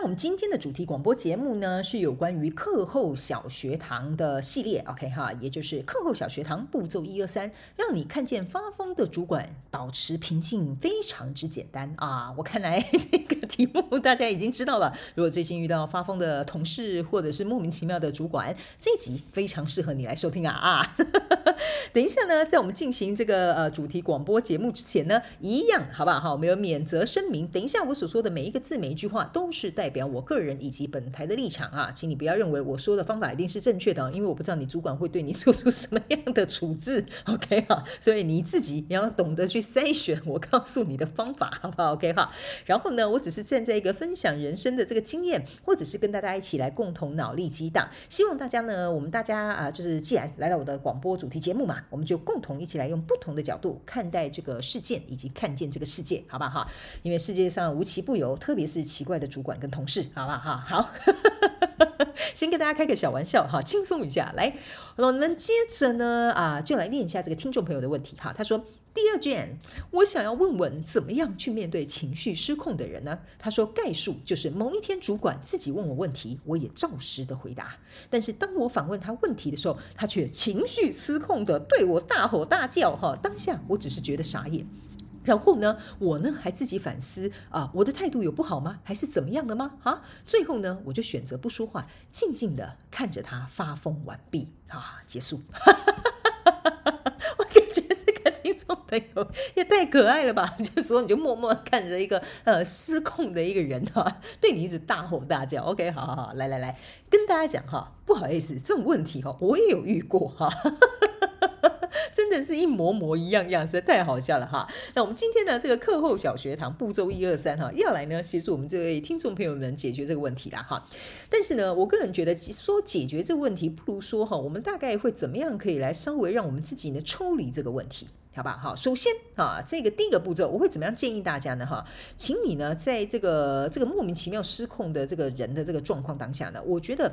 那我们今天的主题广播节目呢，是有关于课后小学堂的系列，OK 哈，也就是课后小学堂步骤一二三，让你看见发疯的主管保持平静，非常之简单啊！我看来 这个题目大家已经知道了。如果最近遇到发疯的同事或者是莫名其妙的主管，这集非常适合你来收听啊啊！等一下呢，在我们进行这个呃主题广播节目之前呢，一样好不好？哈，我们有免责声明。等一下我所说的每一个字每一句话都是。代表我个人以及本台的立场啊，请你不要认为我说的方法一定是正确的，因为我不知道你主管会对你做出什么样的处置，OK 哈，所以你自己要懂得去筛选我告诉你的方法，好不好？OK 哈，然后呢，我只是站在一个分享人生的这个经验，或者是跟大家一起来共同脑力激荡，希望大家呢，我们大家啊，就是既然来到我的广播主题节目嘛，我们就共同一起来用不同的角度看待这个事件，以及看见这个世界，好不好？因为世界上无奇不有，特别是奇怪的主管跟同事，好不好？好，先跟大家开个小玩笑哈，轻松一下。来，我们接着呢啊，就来念一下这个听众朋友的问题哈。他说第二卷我想要问问，怎么样去面对情绪失控的人呢？”他说：“概述就是某一天主管自己问我问题，我也照实的回答。但是当我反问他问题的时候，他却情绪失控的对我大吼大叫哈。当下我只是觉得傻眼。”然后呢，我呢还自己反思啊，我的态度有不好吗？还是怎么样的吗？啊，最后呢，我就选择不说话，静静的看着他发疯完毕啊，结束。我感觉这个听众朋友也太可爱了吧！就说你就默默看着一个呃失控的一个人哈、对你一直大吼大叫。OK，好好好，来来来，跟大家讲哈，不好意思，这种问题哈，我也有遇过哈。真的是一模模一样样，实在太好笑了哈。那我们今天呢，这个课后小学堂步骤一二三哈，要来呢协助我们这位听众朋友们解决这个问题啦哈。但是呢，我个人觉得说解决这个问题，不如说哈，我们大概会怎么样可以来稍微让我们自己呢抽离这个问题，好吧？好，首先啊，这个第一个步骤，我会怎么样建议大家呢？哈，请你呢，在这个这个莫名其妙失控的这个人的这个状况当下呢，我觉得。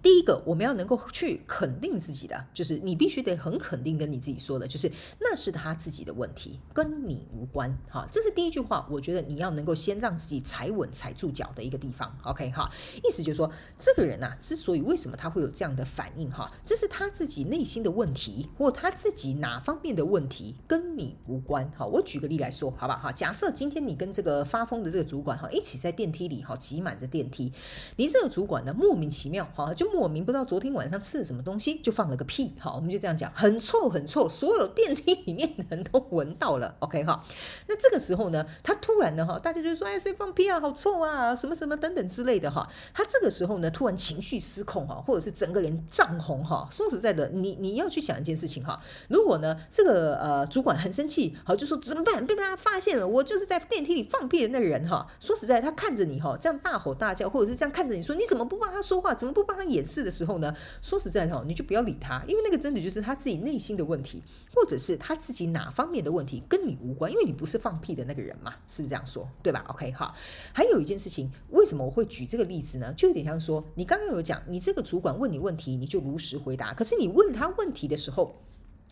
第一个，我们要能够去肯定自己的，就是你必须得很肯定跟你自己说的，就是那是他自己的问题，跟你无关。哈，这是第一句话。我觉得你要能够先让自己踩稳、踩住脚的一个地方。OK，哈，意思就是说，这个人呐、啊，之所以为什么他会有这样的反应，哈，这是他自己内心的问题，或他自己哪方面的问题，跟你无关。哈，我举个例来说，好不好？哈，假设今天你跟这个发疯的这个主管，哈，一起在电梯里，哈，挤满着电梯，你这个主管呢，莫名其妙，哈，就。莫名不知道昨天晚上吃了什么东西，就放了个屁。好，我们就这样讲，很臭很臭，所有电梯里面的人都闻到了。OK 哈，那这个时候呢，他突然呢哈，大家就说哎，谁放屁啊，好臭啊，什么什么等等之类的哈。他这个时候呢，突然情绪失控哈，或者是整个人涨红哈。说实在的，你你要去想一件事情哈，如果呢这个呃主管很生气，好就说怎么办？被大家发现了，我就是在电梯里放屁的那个人哈。说实在，他看着你哈，这样大吼大叫，或者是这样看着你说，你怎么不帮他说话？怎么不帮他演？显示的时候呢，说实在的哦，你就不要理他，因为那个真的就是他自己内心的问题，或者是他自己哪方面的问题，跟你无关，因为你不是放屁的那个人嘛，是不是这样说？对吧？OK，好。还有一件事情，为什么我会举这个例子呢？就有点像说，你刚刚有讲，你这个主管问你问题，你就如实回答，可是你问他问题的时候。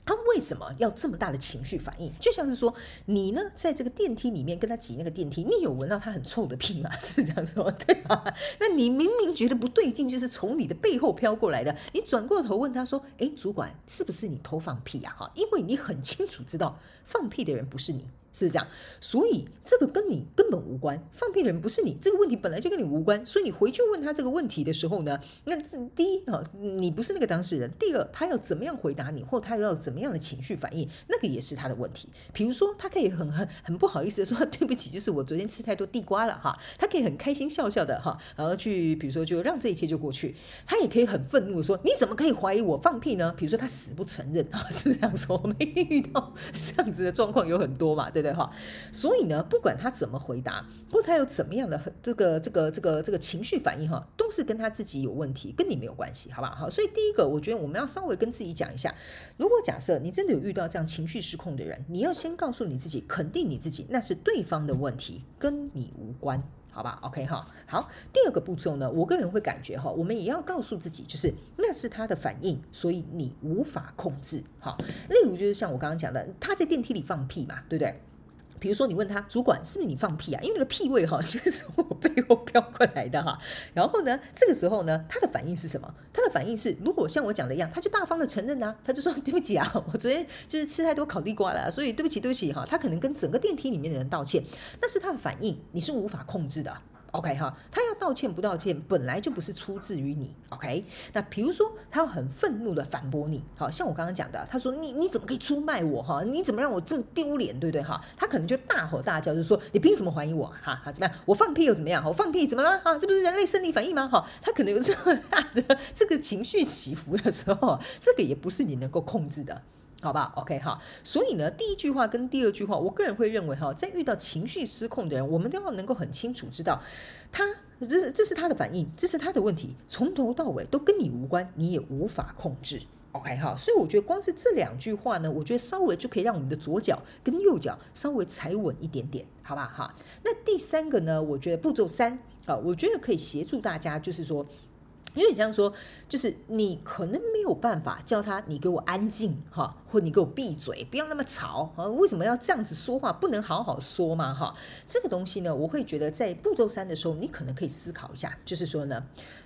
他为什么要这么大的情绪反应？就像是说，你呢，在这个电梯里面跟他挤那个电梯，你有闻到他很臭的屁吗？是这样说，对吧？那你明明觉得不对劲，就是从你的背后飘过来的，你转过头问他说：“诶，主管，是不是你偷放屁呀？”哈，因为你很清楚知道放屁的人不是你。是这样，所以这个跟你根本无关。放屁的人不是你，这个问题本来就跟你无关。所以你回去问他这个问题的时候呢，那第一啊，你不是那个当事人；第二，他要怎么样回答你，或他要怎么样的情绪反应，那个也是他的问题。比如说，他可以很很很不好意思的说对不起，就是我昨天吃太多地瓜了哈。他可以很开心笑笑的哈，然后去比如说就让这一切就过去。他也可以很愤怒的说，你怎么可以怀疑我放屁呢？比如说他死不承认啊，是不是这样说？我们遇到这样子的状况有很多嘛，对不对？对哈？所以呢，不管他怎么回答，或他有怎么样的这个这个这个这个情绪反应哈，都是跟他自己有问题，跟你没有关系，好不好？好，所以第一个，我觉得我们要稍微跟自己讲一下，如果假设你真的有遇到这样情绪失控的人，你要先告诉你自己，肯定你自己，那是对方的问题，跟你无关。好吧，OK 哈，好。第二个步骤呢，我个人会感觉哈，我们也要告诉自己，就是那是他的反应，所以你无法控制。哈，例如就是像我刚刚讲的，他在电梯里放屁嘛，对不对？比如说，你问他主管是不是你放屁啊？因为那个屁味哈，就是我背后飘过来的哈。然后呢，这个时候呢，他的反应是什么？他的反应是，如果像我讲的一样，他就大方的承认啊，他就说对不起啊，我昨天就是吃太多烤地瓜了，所以对不起对不起哈。他可能跟整个电梯里面的人道歉，那是他的反应，你是无法控制的。OK 哈，他要道歉不道歉，本来就不是出自于你。OK，那比如说他要很愤怒的反驳你，好像我刚刚讲的，他说你你怎么可以出卖我哈？你怎么让我这么丢脸，对不对哈？他可能就大吼大叫，就说你凭什么怀疑我哈？好怎么样？我放屁又怎么样？我放屁怎么了？哈，这不是人类生理反应吗？哈，他可能有这么大的 这个情绪起伏的时候，这个也不是你能够控制的。好吧，OK 哈，所以呢，第一句话跟第二句话，我个人会认为哈，在遇到情绪失控的人，我们都要能够很清楚知道，他这是这是他的反应，这是他的问题，从头到尾都跟你无关，你也无法控制，OK 哈，所以我觉得光是这两句话呢，我觉得稍微就可以让我们的左脚跟右脚稍微踩稳一点点，好吧哈。那第三个呢，我觉得步骤三啊，我觉得可以协助大家，就是说。因为你这样说，就是你可能没有办法叫他，你给我安静哈，或你给我闭嘴，不要那么吵啊！为什么要这样子说话？不能好好说吗？哈，这个东西呢，我会觉得在步骤三的时候，你可能可以思考一下，就是说呢，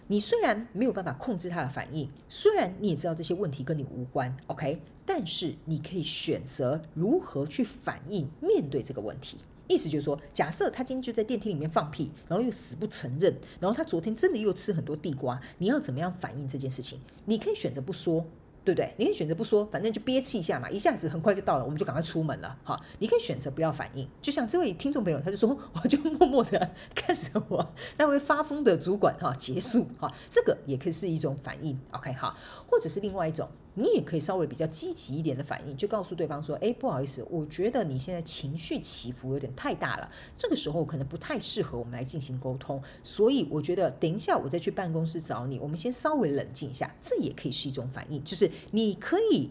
你虽然没有办法控制他的反应，虽然你也知道这些问题跟你无关，OK，但是你可以选择如何去反应，面对这个问题。意思就是说，假设他今天就在电梯里面放屁，然后又死不承认，然后他昨天真的又吃很多地瓜，你要怎么样反应这件事情？你可以选择不说。对不对？你可以选择不说，反正就憋气一下嘛，一下子很快就到了，我们就赶快出门了。哈，你可以选择不要反应，就像这位听众朋友，他就说，我就默默的看着我那位发疯的主管哈结束哈，这个也可以是一种反应。OK 哈，或者是另外一种，你也可以稍微比较积极一点的反应，就告诉对方说，哎，不好意思，我觉得你现在情绪起伏有点太大了，这个时候可能不太适合我们来进行沟通，所以我觉得等一下我再去办公室找你，我们先稍微冷静一下，这也可以是一种反应，就是。你可以，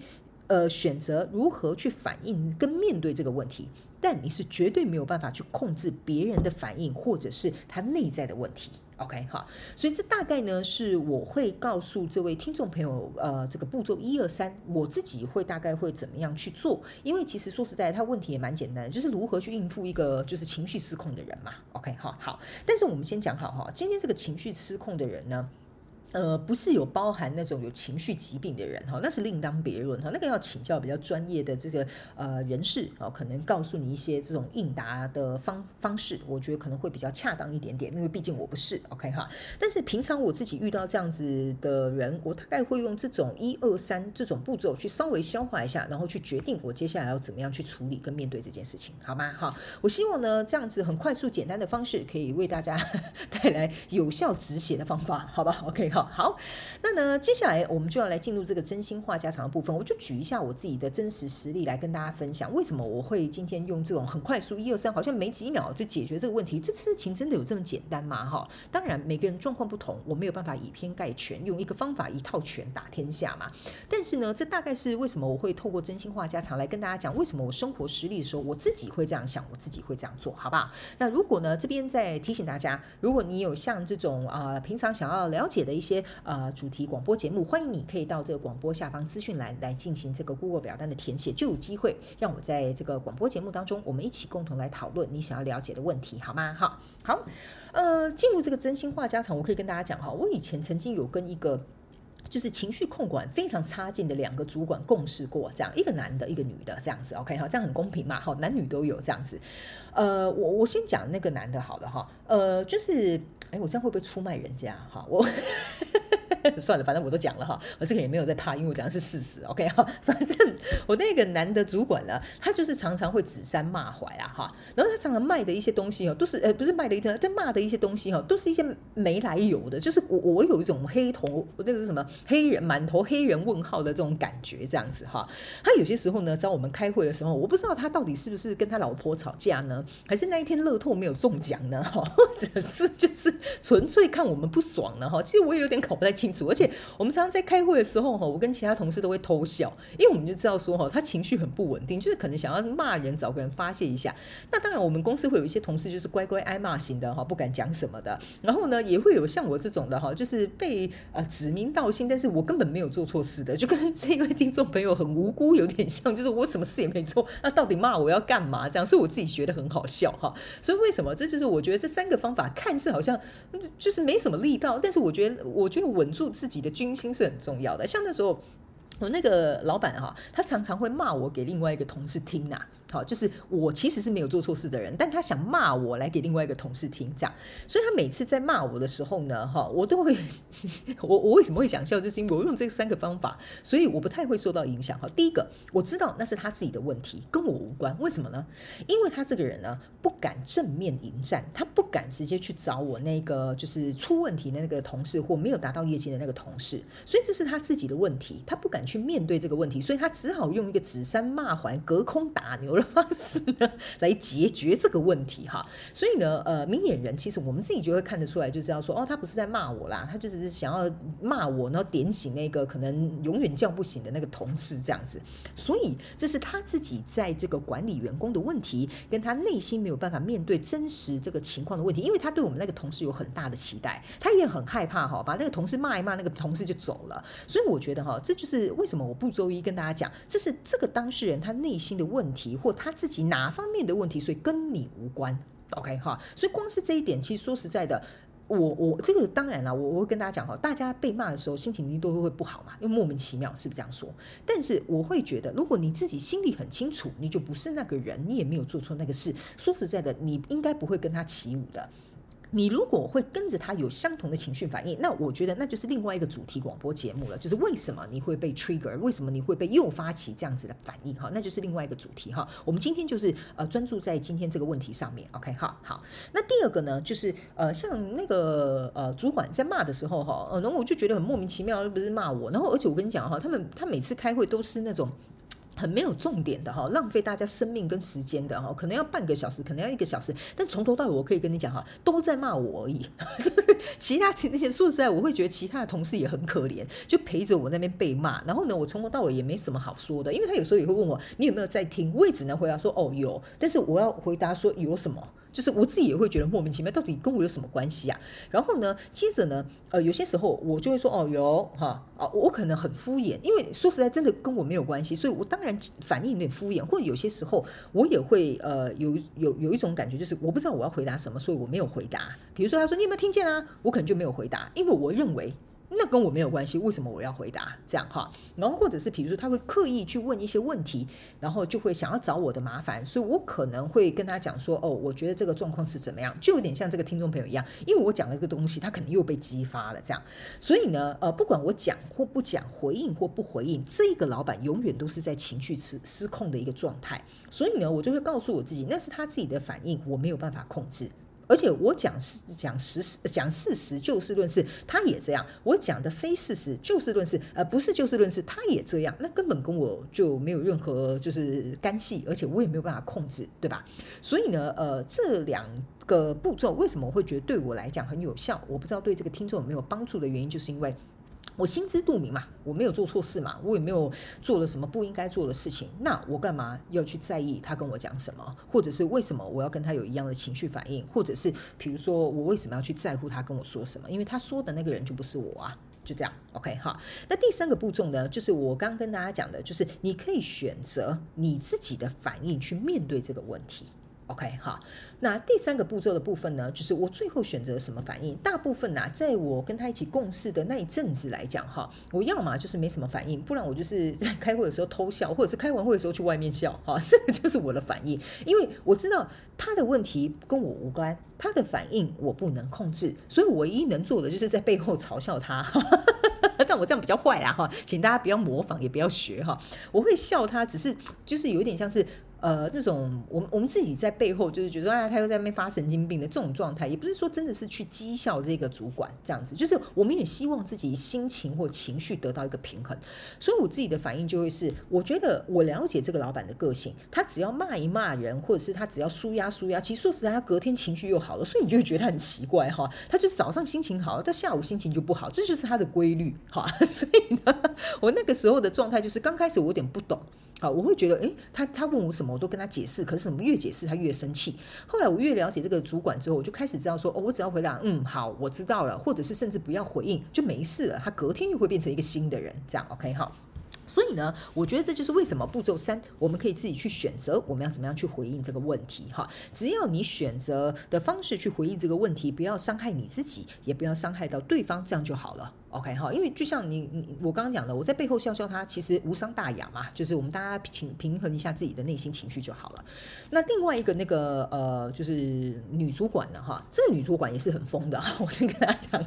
呃，选择如何去反应跟面对这个问题，但你是绝对没有办法去控制别人的反应或者是他内在的问题。OK，好，所以这大概呢是我会告诉这位听众朋友，呃，这个步骤一二三，我自己会大概会怎么样去做？因为其实说实在，他问题也蛮简单，就是如何去应付一个就是情绪失控的人嘛。OK，好，好，但是我们先讲好哈，今天这个情绪失控的人呢。呃，不是有包含那种有情绪疾病的人哈，那是另当别论哈，那个要请教比较专业的这个呃人士啊，可能告诉你一些这种应答的方方式，我觉得可能会比较恰当一点点，因为毕竟我不是 OK 哈。但是平常我自己遇到这样子的人，我大概会用这种一二三这种步骤去稍微消化一下，然后去决定我接下来要怎么样去处理跟面对这件事情，好吗？哈，我希望呢这样子很快速简单的方式，可以为大家 带来有效止血的方法，好吧？OK 哈好，那呢，接下来我们就要来进入这个真心话家常的部分。我就举一下我自己的真实实例来跟大家分享，为什么我会今天用这种很快速一二三，好像没几秒就解决这个问题。这事情真的有这么简单吗？哈，当然每个人状况不同，我没有办法以偏概全，用一个方法一套拳打天下嘛。但是呢，这大概是为什么我会透过真心话家常来跟大家讲，为什么我生活实例的时候，我自己会这样想，我自己会这样做，好不好？那如果呢，这边再提醒大家，如果你有像这种啊、平常想要了解的一些。些呃，主题广播节目，欢迎你可以到这个广播下方资讯栏来进行这个 Google 表单的填写，就有机会让我在这个广播节目当中，我们一起共同来讨论你想要了解的问题，好吗？好，好，呃，进入这个真心话家常，我可以跟大家讲哈，我以前曾经有跟一个就是情绪控管非常差劲的两个主管共事过，这样一个男的，一个女的，这样子，OK 哈，这样很公平嘛，好，男女都有这样子，呃，我我先讲那个男的，好了哈，呃，就是，哎，我这样会不会出卖人家？哈，我。算了，反正我都讲了哈，我这个也没有在怕，因为我讲的是事实。OK 哈，反正我那个男的主管呢，他就是常常会指山骂槐啊哈，然后他常常卖的一些东西哦，都是呃不是卖的一些，在骂的一些东西哈，都是一些没来由的，就是我我有一种黑头那个什么黑人满头黑人问号的这种感觉，这样子哈。他有些时候呢找我们开会的时候，我不知道他到底是不是跟他老婆吵架呢，还是那一天乐透没有中奖呢哈，或者是就是纯粹看我们不爽呢哈。其实我也有点搞不太清楚，而且我们常常在开会的时候哈，我跟其他同事都会偷笑，因为我们就知道说哈，他情绪很不稳定，就是可能想要骂人，找个人发泄一下。那当然，我们公司会有一些同事就是乖乖挨骂型的哈，不敢讲什么的。然后呢，也会有像我这种的哈，就是被呃指名道姓，但是我根本没有做错事的，就跟 这位听众朋友很无辜有点像，就是我什么事也没做，那到底骂我要干嘛？这样，所以我自己觉得很好笑哈。所以为什么？这就是我觉得这三个方法看似好像就是没什么力道，但是我觉得我觉得稳住自己的军心是很重要的。像那时候我那个老板哈，他常常会骂我给另外一个同事听呐、好，就是我其实是没有做错事的人，但他想骂我来给另外一个同事听，这样，所以他每次在骂我的时候呢，哈，我都会，我我为什么会想笑，就是因为我用这三个方法，所以我不太会受到影响。哈，第一个，我知道那是他自己的问题，跟我无关，为什么呢？因为他这个人呢，不敢正面迎战，他不敢直接去找我那个就是出问题的那个同事或没有达到业绩的那个同事，所以这是他自己的问题，他不敢去面对这个问题，所以他只好用一个指桑骂槐、隔空打牛的方式呢，来解决这个问题哈，所以呢，呃，明眼人其实我们自己就会看得出来，就知道说，哦，他不是在骂我啦，他就是想要骂我，然后点醒那个可能永远叫不醒的那个同事这样子。所以这是他自己在这个管理员工的问题，跟他内心没有办法面对真实这个情况的问题，因为他对我们那个同事有很大的期待，他也很害怕哈，把那个同事骂一骂，那个同事就走了。所以我觉得哈，这就是为什么我步骤一跟大家讲，这是这个当事人他内心的问题，或他自己哪方面的问题，所以跟你无关，OK 哈，所以光是这一点，其实说实在的，我我这个当然了，我我会跟大家讲哈，大家被骂的时候心情一定都会不好嘛，因为莫名其妙，是不是这样说？但是我会觉得，如果你自己心里很清楚，你就不是那个人，你也没有做错那个事，说实在的，你应该不会跟他起舞的。你如果会跟着他有相同的情绪反应，那我觉得那就是另外一个主题广播节目了。就是为什么你会被 trigger，为什么你会被诱发起这样子的反应？哈，那就是另外一个主题哈。我们今天就是呃专注在今天这个问题上面。OK，好，好。那第二个呢，就是呃像那个呃主管在骂的时候哈，然后我就觉得很莫名其妙，又不是骂我。然后而且我跟你讲哈，他们他每次开会都是那种。很没有重点的哈，浪费大家生命跟时间的哈，可能要半个小时，可能要一个小时，但从头到尾我可以跟你讲哈，都在骂我而已。其他其那些说实在，我会觉得其他的同事也很可怜，就陪着我那边被骂。然后呢，我从头到尾也没什么好说的，因为他有时候也会问我，你有没有在听？我也只能回答说哦有，但是我要回答说有什么。就是我自己也会觉得莫名其妙，到底跟我有什么关系啊？然后呢，接着呢，呃，有些时候我就会说，哦，有哈，啊，我可能很敷衍，因为说实在，真的跟我没有关系，所以我当然反应有点敷衍，或者有些时候我也会呃有有有一种感觉，就是我不知道我要回答什么，所以我没有回答。比如说他说你有没有听见啊？我可能就没有回答，因为我认为。那跟我没有关系，为什么我要回答这样哈？然后或者是比如说他会刻意去问一些问题，然后就会想要找我的麻烦，所以我可能会跟他讲说，哦，我觉得这个状况是怎么样，就有点像这个听众朋友一样，因为我讲了一个东西，他可能又被激发了这样，所以呢，呃，不管我讲或不讲，回应或不回应，这个老板永远都是在情绪失失控的一个状态，所以呢，我就会告诉我自己，那是他自己的反应，我没有办法控制。而且我讲事讲事实讲事实就事论事，他也这样。我讲的非事实就事论事，呃，不是就事论事，他也这样。那根本跟我就没有任何就是干系，而且我也没有办法控制，对吧？所以呢，呃，这两个步骤为什么我会觉得对我来讲很有效？我不知道对这个听众有没有帮助的原因，就是因为。我心知肚明嘛，我没有做错事嘛，我也没有做了什么不应该做的事情，那我干嘛要去在意他跟我讲什么，或者是为什么我要跟他有一样的情绪反应，或者是比如说我为什么要去在乎他跟我说什么？因为他说的那个人就不是我啊，就这样，OK 哈。那第三个步骤呢，就是我刚刚跟大家讲的，就是你可以选择你自己的反应去面对这个问题。OK 哈，那第三个步骤的部分呢，就是我最后选择什么反应？大部分呢、在我跟他一起共事的那一阵子来讲哈，我要么就是没什么反应，不然我就是 在开会的时候偷笑，或者是开完会的时候去外面笑哈，这个就是我的反应。因为我知道他的问题跟我无关，他的反应我不能控制，所以我唯一能做的就是在背后嘲笑他。但我这样比较坏啦哈，请大家不要模仿，也不要学哈。我会笑他，只是就是有一点像是。呃，那种我们我们自己在背后就是觉得说，啊，他又在那边发神经病的这种状态，也不是说真的是去讥笑这个主管这样子，就是我们也希望自己心情或情绪得到一个平衡。所以我自己的反应就会是，我觉得我了解这个老板的个性，他只要骂一骂人，或者是他只要舒压舒压，其实说实在，他隔天情绪又好了，所以你就会觉得很奇怪哈，他就是早上心情好，到下午心情就不好，这就是他的规律哈。所以呢，我那个时候的状态就是刚开始我有点不懂。好，我会觉得，诶，他他问我什么，我都跟他解释。可是怎么越解释他越生气。后来我越了解这个主管之后，我就开始知道说，哦，我只要回答，嗯，好，我知道了，或者是甚至不要回应就没事了。他隔天又会变成一个新的人，这样 OK 好。所以呢，我觉得这就是为什么步骤三，我们可以自己去选择我们要怎么样去回应这个问题哈。只要你选择的方式去回应这个问题，不要伤害你自己，也不要伤害到对方，这样就好了。OK 哈，因为就像你你我刚刚讲的，我在背后笑笑他，其实无伤大雅嘛，就是我们大家平平衡一下自己的内心情绪就好了。那另外一个那个呃，就是女主管的哈，这个女主管也是很疯的，我先跟大家讲。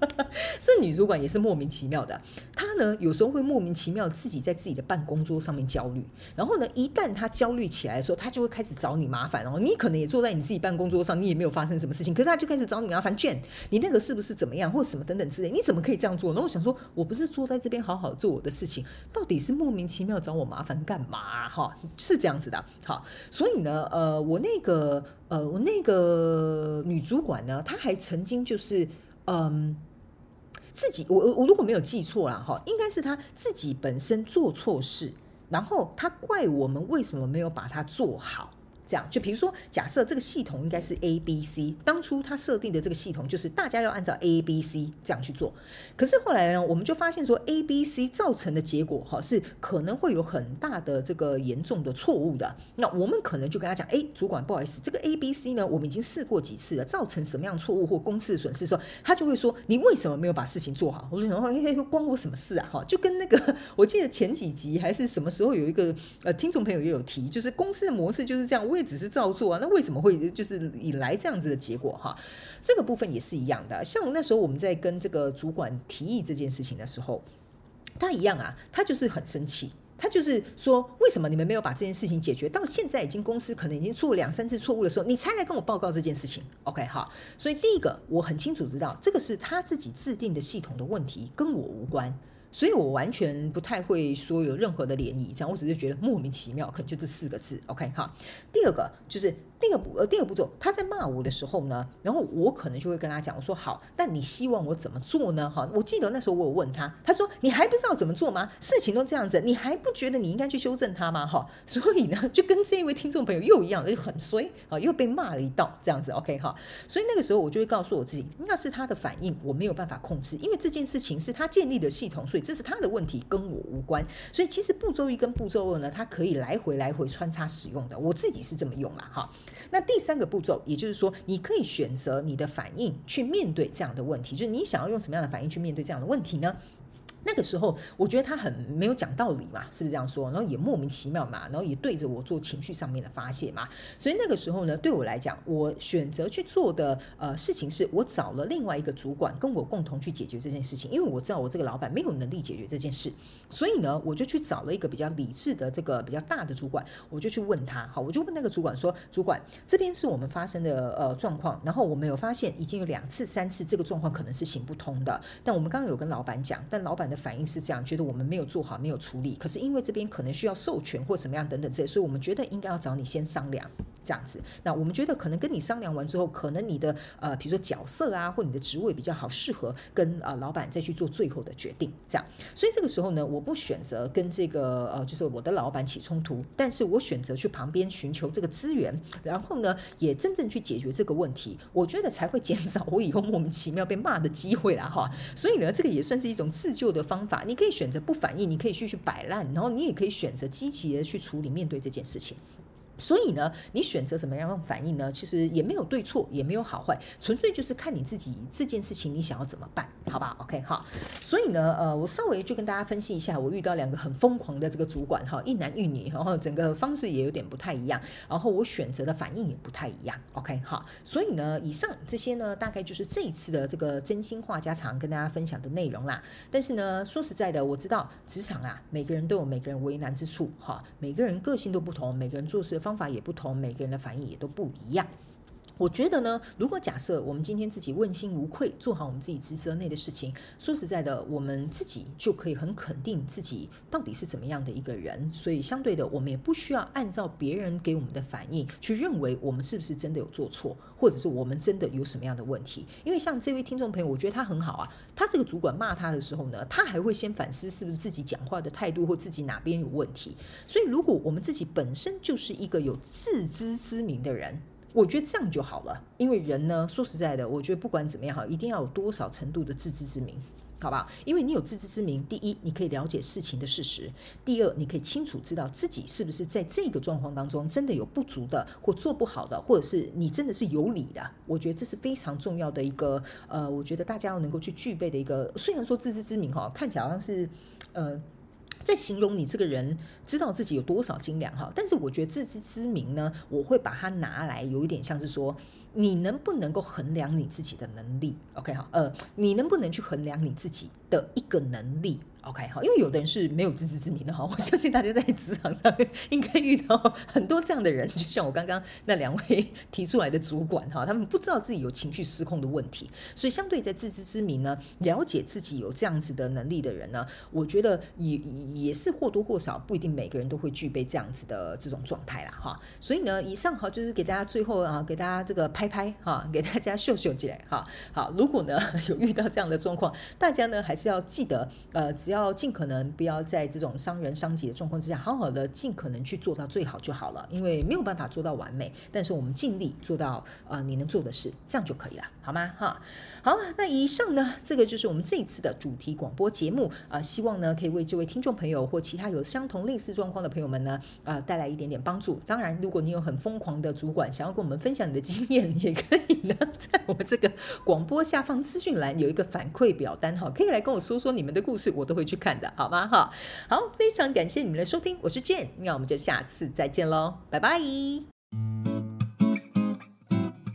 这女主管也是莫名其妙的，她呢有时候会莫名其妙自己在自己的办公桌上面焦虑，然后呢一旦她焦虑起来的时候，她就会开始找你麻烦，然后你可能也坐在你自己办公桌上，你也没有发生什么事情，可是她就开始找你麻烦，Jhen，你那个是不是怎么样，或什么等等之类，你怎么可以这样做？然后我想说，我不是坐在这边好好做我的事情，到底是莫名其妙找我麻烦干嘛？哈，是这样子的，好，所以呢，呃，我那个呃我那个女主管呢，她还曾经就是嗯。自己，我我如果没有记错了哈，应该是他自己本身做错事，然后他怪我们为什么没有把它做好。这样，就比如说，假设这个系统应该是 A B C，当初他设定的这个系统就是大家要按照 A B C 这样去做。可是后来呢，我们就发现说 A B C 造成的结果哈是可能会有很大的这个严重的错误的。那我们可能就跟他讲，哎，主管不好意思，这个 A B C 呢，我们已经试过几次了，造成什么样错误或公司损失时候，他就会说你为什么没有把事情做好？我就想说，哎，关我什么事啊？哈，就跟那个我记得前几集还是什么时候有一个呃听众朋友也有提，就是公司的模式就是这样，我只是照做啊，那为什么会就是以来这样子的结果哈？这个部分也是一样的。像那时候我们在跟这个主管提议这件事情的时候，他一样啊，他就是很生气，他就是说，为什么你们没有把这件事情解决？到现在已经公司可能已经出了两三次错误的时候，你才来跟我报告这件事情？OK 哈，所以第一个我很清楚知道，这个是他自己制定的系统的问题，跟我无关。所以我完全不太会说有任何的涟漪，这样我只是觉得莫名其妙，可能就这四个字，OK 哈。第二个就是。第二步，呃，第二步骤，他在骂我的时候呢，然后我可能就会跟他讲，我说好，但你希望我怎么做呢？哈，我记得那时候我有问他，他说你还不知道怎么做吗？事情都这样子，你还不觉得你应该去修正他吗？哈，所以呢，就跟这一位听众朋友又一样，就很衰啊，又被骂了一道，这样子，OK 哈。所以那个时候我就会告诉我自己，那是他的反应，我没有办法控制，因为这件事情是他建立的系统，所以这是他的问题，跟我无关。所以其实步骤一跟步骤二呢，它可以来回来回穿插使用的，我自己是这么用啦，哈。那第三个步骤，也就是说，你可以选择你的反应去面对这样的问题，就是你想要用什么样的反应去面对这样的问题呢？那个时候，我觉得他很没有讲道理嘛，是不是这样说？然后也莫名其妙嘛，然后也对着我做情绪上面的发泄嘛。所以那个时候呢，对我来讲，我选择去做的呃事情是，我找了另外一个主管跟我共同去解决这件事情，因为我知道我这个老板没有能力解决这件事，所以呢，我就去找了一个比较理智的这个比较大的主管，我就去问他，好，我就问那个主管说，主管这边是我们发生的呃状况，然后我们有发现已经有两次、三次这个状况可能是行不通的，但我们刚刚有跟老板讲，但老板。的反应是这样，觉得我们没有做好，没有处理。可是因为这边可能需要授权或怎么样等等这些，所以我们觉得应该要找你先商量这样子。那我们觉得可能跟你商量完之后，可能你的呃，比如说角色啊，或你的职位比较好，适合跟呃老板再去做最后的决定。这样，所以这个时候呢，我不选择跟这个呃，就是我的老板起冲突，但是我选择去旁边寻求这个资源，然后呢，也真正去解决这个问题。我觉得才会减少我以后莫名其妙被骂的机会啦哈。所以呢，这个也算是一种自救的。方法，你可以选择不反应，你可以继续摆烂，然后你也可以选择积极的去处理面对这件事情。所以呢，你选择怎么样反应呢？其实也没有对错，也没有好坏，纯粹就是看你自己这件事情你想要怎么办，好不好？OK 哈。所以呢，呃，我稍微就跟大家分析一下，我遇到两个很疯狂的这个主管哈，一男一女，然后整个方式也有点不太一样，然后我选择的反应也不太一样，OK 哈。所以呢，以上这些呢，大概就是这一次的这个真心话家常跟大家分享的内容啦。但是呢，说实在的，我知道职场啊，每个人都有每个人为难之处哈，每个人个性都不同，每个人做事的方。方法也不同，每个人的反应也都不一样。我觉得呢，如果假设我们今天自己问心无愧，做好我们自己职责内的事情，说实在的，我们自己就可以很肯定自己到底是怎么样的一个人。所以相对的，我们也不需要按照别人给我们的反应去认为我们是不是真的有做错，或者是我们真的有什么样的问题。因为像这位听众朋友，我觉得他很好啊。他这个主管骂他的时候呢，他还会先反思是不是自己讲话的态度或自己哪边有问题。所以如果我们自己本身就是一个有自知之明的人。我觉得这样就好了，因为人呢，说实在的，我觉得不管怎么样哈，一定要有多少程度的自知之明，好不好？因为你有自知之明，第一，你可以了解事情的事实；第二，你可以清楚知道自己是不是在这个状况当中真的有不足的，或做不好的，或者是你真的是有理的。我觉得这是非常重要的一个，呃，我觉得大家要能够去具备的一个。虽然说自知之明哈，看起来好像是，呃。在形容你这个人知道自己有多少斤两哈，但是我觉得自知之明呢，我会把它拿来有一点像是说，你能不能够衡量你自己的能力？OK 哈，呃，你能不能去衡量你自己的一个能力？OK，好，因为有的人是没有自知之明的哈，我相信大家在职场上应该遇到很多这样的人，就像我刚刚那两位 提出来的主管哈，他们不知道自己有情绪失控的问题，所以相对在自知之明呢，了解自己有这样子的能力的人呢，我觉得也也是或多或少不一定每个人都会具备这样子的这种状态啦哈，所以呢，以上哈就是给大家最后啊，给大家这个拍拍哈，给大家秀秀起来哈，好，如果呢 有遇到这样的状况，大家呢还是要记得呃。只要尽可能不要在这种伤人伤己的状况之下，好好的尽可能去做到最好就好了。因为没有办法做到完美，但是我们尽力做到呃你能做的事，这样就可以了，好吗？哈，好，那以上呢，这个就是我们这一次的主题广播节目啊、希望呢可以为这位听众朋友或其他有相同类似状况的朋友们呢啊、带来一点点帮助。当然，如果你有很疯狂的主管想要跟我们分享你的经验，也可以呢在我们这个广播下方资讯栏有一个反馈表单哈，可以来跟我说说你们的故事，我都会。回去看的，好吗？哈，好，非常感谢你们的收听，我是 Jane，那我们就下次再见喽，拜拜。